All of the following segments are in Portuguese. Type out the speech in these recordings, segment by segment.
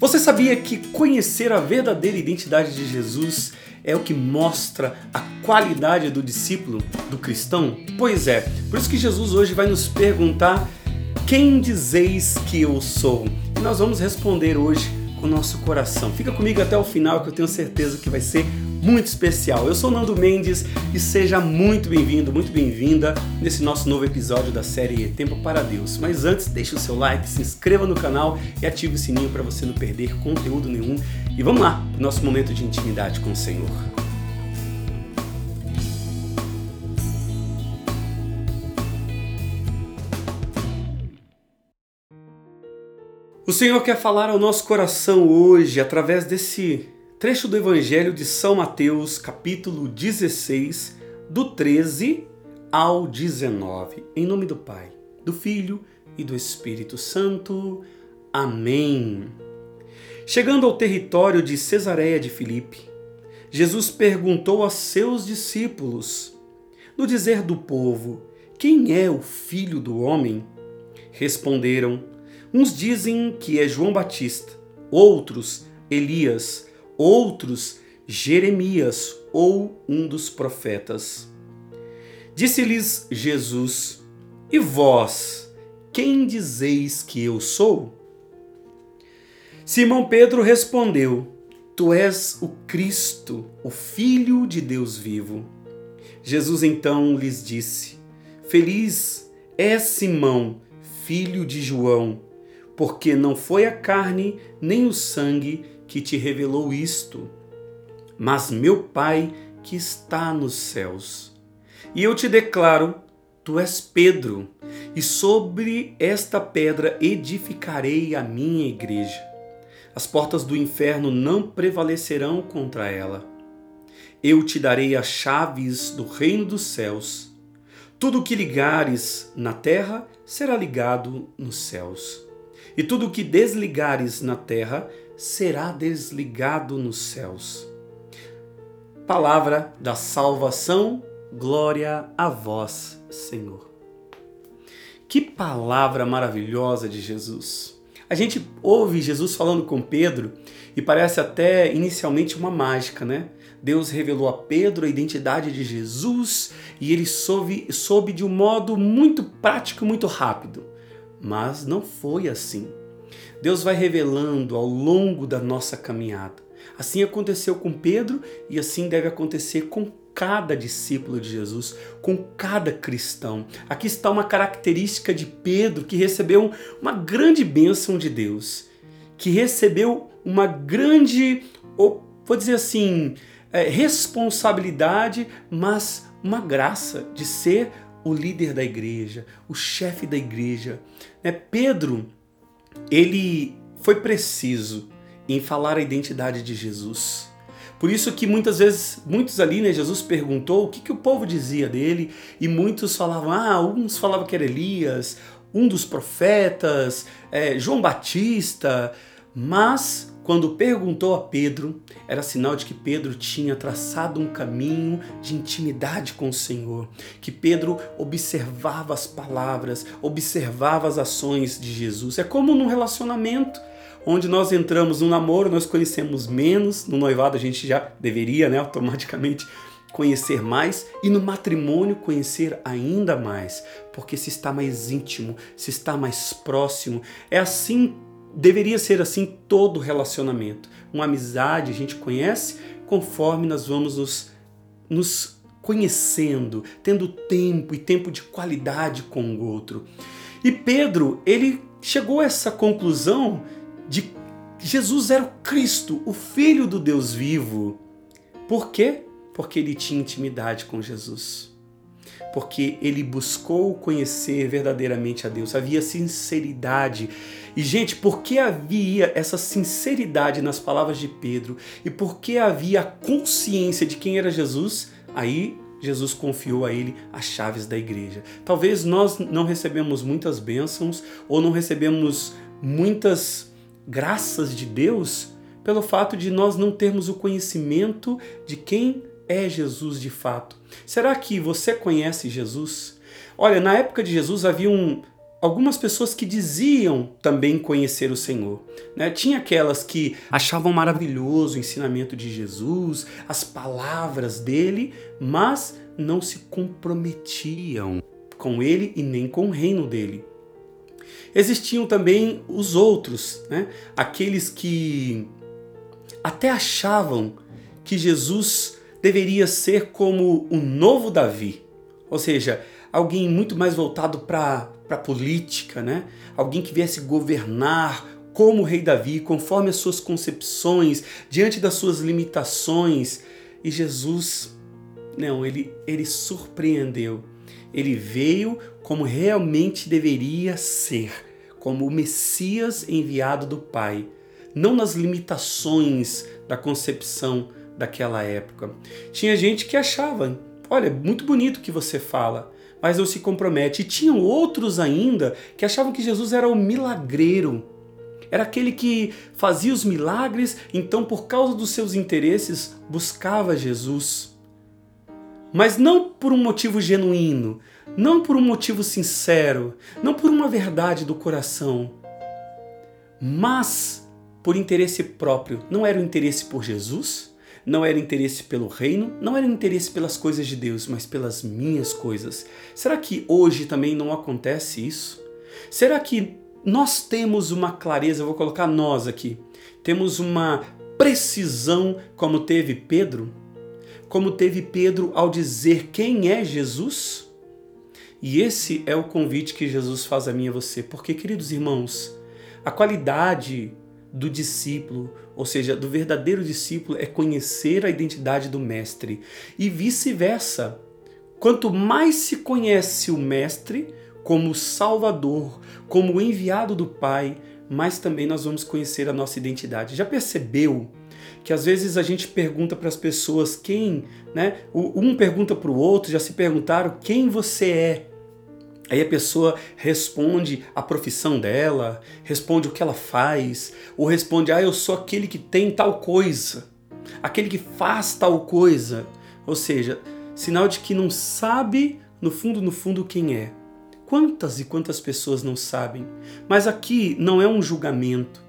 Você sabia que conhecer a verdadeira identidade de Jesus é o que mostra a qualidade do discípulo, do cristão? Pois é, por isso que Jesus hoje vai nos perguntar: quem dizeis que eu sou? E nós vamos responder hoje com o nosso coração. Fica comigo até o final que eu tenho certeza que vai ser muito especial. Eu sou Nando Mendes e seja muito bem-vindo, muito bem-vinda nesse nosso novo episódio da série Tempo para Deus. Mas antes, deixe o seu like, se inscreva no canal e ative o sininho para você não perder conteúdo nenhum. E vamos lá, nosso momento de intimidade com o Senhor. O Senhor quer falar ao nosso coração hoje através desse Trecho do Evangelho de São Mateus, capítulo 16, do 13 ao 19. Em nome do Pai, do Filho e do Espírito Santo. Amém. Chegando ao território de Cesareia de Filipe, Jesus perguntou a seus discípulos: No dizer do povo, quem é o filho do homem? Responderam: Uns dizem que é João Batista, outros Elias outros Jeremias ou um dos profetas. Disse-lhes Jesus: E vós, quem dizeis que eu sou? Simão Pedro respondeu: Tu és o Cristo, o Filho de Deus vivo. Jesus então lhes disse: Feliz é Simão, filho de João, porque não foi a carne nem o sangue que te revelou isto, mas meu Pai que está nos céus. E eu te declaro: tu és Pedro, e sobre esta pedra edificarei a minha igreja. As portas do inferno não prevalecerão contra ela. Eu te darei as chaves do reino dos céus. Tudo o que ligares na terra será ligado nos céus, e tudo o que desligares na terra será desligado nos céus. Palavra da salvação, glória a vós, Senhor. Que palavra maravilhosa de Jesus. A gente ouve Jesus falando com Pedro e parece até inicialmente uma mágica, né? Deus revelou a Pedro a identidade de Jesus e ele soube, soube de um modo muito prático, muito rápido. Mas não foi assim. Deus vai revelando ao longo da nossa caminhada. Assim aconteceu com Pedro e assim deve acontecer com cada discípulo de Jesus, com cada cristão. Aqui está uma característica de Pedro que recebeu uma grande bênção de Deus, que recebeu uma grande, vou dizer assim, é, responsabilidade, mas uma graça de ser o líder da igreja, o chefe da igreja. É Pedro ele foi preciso em falar a identidade de Jesus. Por isso que muitas vezes, muitos ali, né, Jesus perguntou o que, que o povo dizia dele, e muitos falavam, ah, uns falavam que era Elias, um dos profetas, é, João Batista, mas quando perguntou a Pedro, era sinal de que Pedro tinha traçado um caminho de intimidade com o Senhor, que Pedro observava as palavras, observava as ações de Jesus. É como num relacionamento onde nós entramos no namoro, nós conhecemos menos, no noivado a gente já deveria, né, automaticamente conhecer mais e no matrimônio conhecer ainda mais, porque se está mais íntimo, se está mais próximo. É assim deveria ser assim todo relacionamento. Uma amizade a gente conhece conforme nós vamos nos, nos conhecendo, tendo tempo e tempo de qualidade com o outro. E Pedro, ele chegou a essa conclusão de Jesus era o Cristo, o Filho do Deus vivo. Por quê? Porque ele tinha intimidade com Jesus porque ele buscou conhecer verdadeiramente a Deus. Havia sinceridade. E, gente, por que havia essa sinceridade nas palavras de Pedro e por que havia a consciência de quem era Jesus? Aí Jesus confiou a ele as chaves da igreja. Talvez nós não recebemos muitas bênçãos ou não recebemos muitas graças de Deus pelo fato de nós não termos o conhecimento de quem é Jesus de fato? Será que você conhece Jesus? Olha, na época de Jesus havia um, algumas pessoas que diziam também conhecer o Senhor. Né? Tinha aquelas que achavam maravilhoso o ensinamento de Jesus, as palavras dele, mas não se comprometiam com ele e nem com o reino dele. Existiam também os outros, né? aqueles que até achavam que Jesus deveria ser como o novo Davi, ou seja, alguém muito mais voltado para a política, né? alguém que viesse governar como o rei Davi, conforme as suas concepções, diante das suas limitações. E Jesus, não, ele, ele surpreendeu. Ele veio como realmente deveria ser, como o Messias enviado do Pai, não nas limitações da concepção daquela época. Tinha gente que achava, olha, muito bonito o que você fala, mas não se compromete. E tinham outros ainda que achavam que Jesus era o milagreiro. Era aquele que fazia os milagres, então, por causa dos seus interesses, buscava Jesus. Mas não por um motivo genuíno, não por um motivo sincero, não por uma verdade do coração, mas por interesse próprio. Não era o interesse por Jesus, não era interesse pelo reino, não era interesse pelas coisas de Deus, mas pelas minhas coisas. Será que hoje também não acontece isso? Será que nós temos uma clareza, vou colocar nós aqui, temos uma precisão como teve Pedro? Como teve Pedro ao dizer quem é Jesus? E esse é o convite que Jesus faz a mim e a você, porque, queridos irmãos, a qualidade do discípulo, ou seja, do verdadeiro discípulo, é conhecer a identidade do Mestre e vice-versa. Quanto mais se conhece o Mestre como Salvador, como enviado do Pai, mais também nós vamos conhecer a nossa identidade. Já percebeu que às vezes a gente pergunta para as pessoas quem, né? Um pergunta para o outro, já se perguntaram quem você é. Aí a pessoa responde a profissão dela, responde o que ela faz, ou responde, ah, eu sou aquele que tem tal coisa, aquele que faz tal coisa. Ou seja, sinal de que não sabe, no fundo, no fundo, quem é. Quantas e quantas pessoas não sabem? Mas aqui não é um julgamento,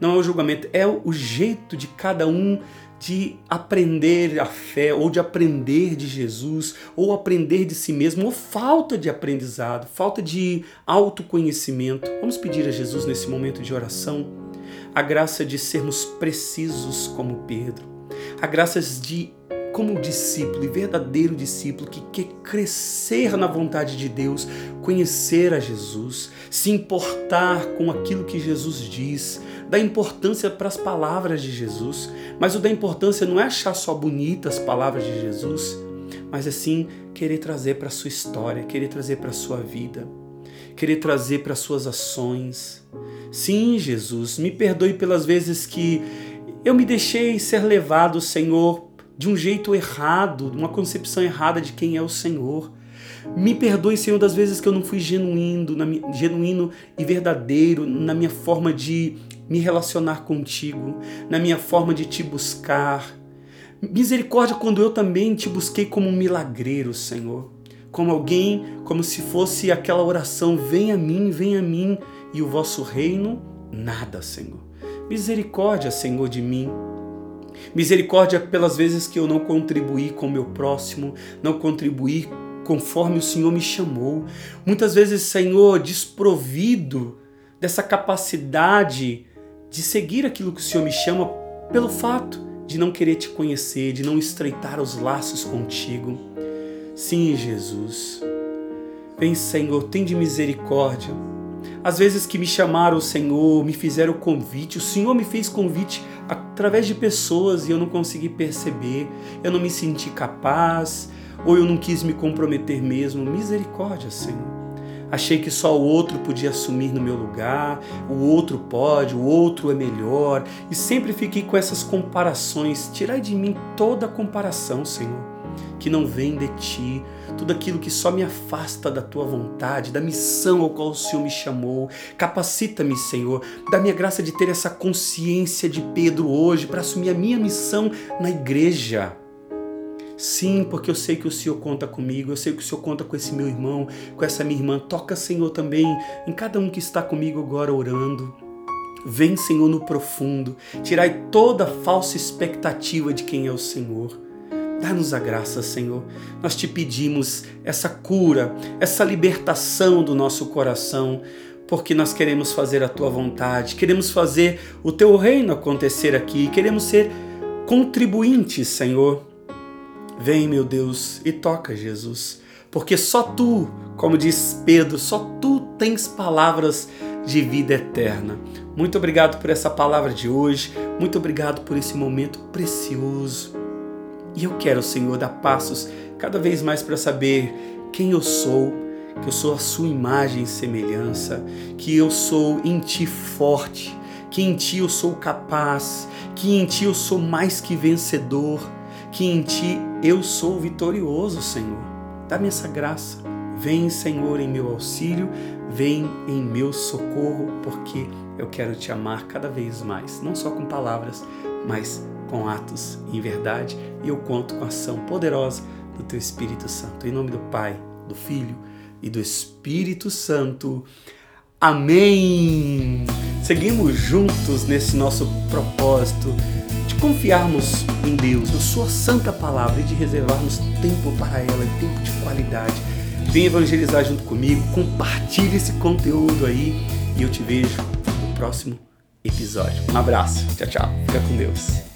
não é um julgamento, é o jeito de cada um de aprender a fé, ou de aprender de Jesus, ou aprender de si mesmo, ou falta de aprendizado, falta de autoconhecimento. Vamos pedir a Jesus nesse momento de oração a graça de sermos precisos como Pedro, a graça de como discípulo e verdadeiro discípulo que quer crescer na vontade de Deus, conhecer a Jesus, se importar com aquilo que Jesus diz, dar importância para as palavras de Jesus, mas o da importância não é achar só bonitas as palavras de Jesus, mas é sim querer trazer para a sua história, querer trazer para a sua vida, querer trazer para as suas ações. Sim, Jesus, me perdoe pelas vezes que eu me deixei ser levado, Senhor, de um jeito errado, de uma concepção errada de quem é o Senhor. Me perdoe, Senhor, das vezes que eu não fui genuíno, genuíno e verdadeiro na minha forma de me relacionar contigo, na minha forma de te buscar. Misericórdia quando eu também te busquei como um milagreiro, Senhor. Como alguém, como se fosse aquela oração: venha a mim, venha a mim, e o vosso reino, nada, Senhor. Misericórdia, Senhor, de mim. Misericórdia pelas vezes que eu não contribuí com o meu próximo, não contribuí conforme o Senhor me chamou. Muitas vezes, Senhor, desprovido dessa capacidade de seguir aquilo que o Senhor me chama pelo fato de não querer te conhecer, de não estreitar os laços contigo. Sim, Jesus. Vem, Senhor, tem de misericórdia. Às vezes que me chamaram Senhor, me fizeram convite, o Senhor me fez convite através de pessoas e eu não consegui perceber, eu não me senti capaz, ou eu não quis me comprometer mesmo. Misericórdia, Senhor. Achei que só o outro podia assumir no meu lugar, o outro pode, o outro é melhor, e sempre fiquei com essas comparações. Tirai de mim toda a comparação, Senhor, que não vem de ti, tudo aquilo que só me afasta da tua vontade, da missão ao qual o Senhor me chamou. Capacita-me, Senhor, da minha graça de ter essa consciência de Pedro hoje para assumir a minha missão na igreja Sim, porque eu sei que o Senhor conta comigo, eu sei que o Senhor conta com esse meu irmão, com essa minha irmã. Toca, Senhor, também em cada um que está comigo agora orando. Vem, Senhor, no profundo. Tirai toda falsa expectativa de quem é o Senhor. Dá-nos a graça, Senhor. Nós te pedimos essa cura, essa libertação do nosso coração, porque nós queremos fazer a tua vontade, queremos fazer o teu reino acontecer aqui, queremos ser contribuintes, Senhor. Vem, meu Deus, e toca, Jesus, porque só tu, como diz Pedro, só tu tens palavras de vida eterna. Muito obrigado por essa palavra de hoje, muito obrigado por esse momento precioso. E eu quero, Senhor, dar passos cada vez mais para saber quem eu sou, que eu sou a sua imagem e semelhança, que eu sou em ti forte, que em ti eu sou capaz, que em ti eu sou mais que vencedor, que em ti eu sou vitorioso, Senhor. Dá-me essa graça. Vem, Senhor, em meu auxílio, vem em meu socorro, porque eu quero te amar cada vez mais, não só com palavras, mas com atos em verdade, e eu conto com a ação poderosa do teu Espírito Santo. Em nome do Pai, do Filho e do Espírito Santo. Amém! Seguimos juntos nesse nosso propósito de confiarmos em Deus, na Sua santa palavra e de reservarmos tempo para ela, tempo de qualidade. Vem evangelizar junto comigo, compartilhe esse conteúdo aí e eu te vejo no próximo episódio. Um abraço, tchau, tchau. Fica com Deus.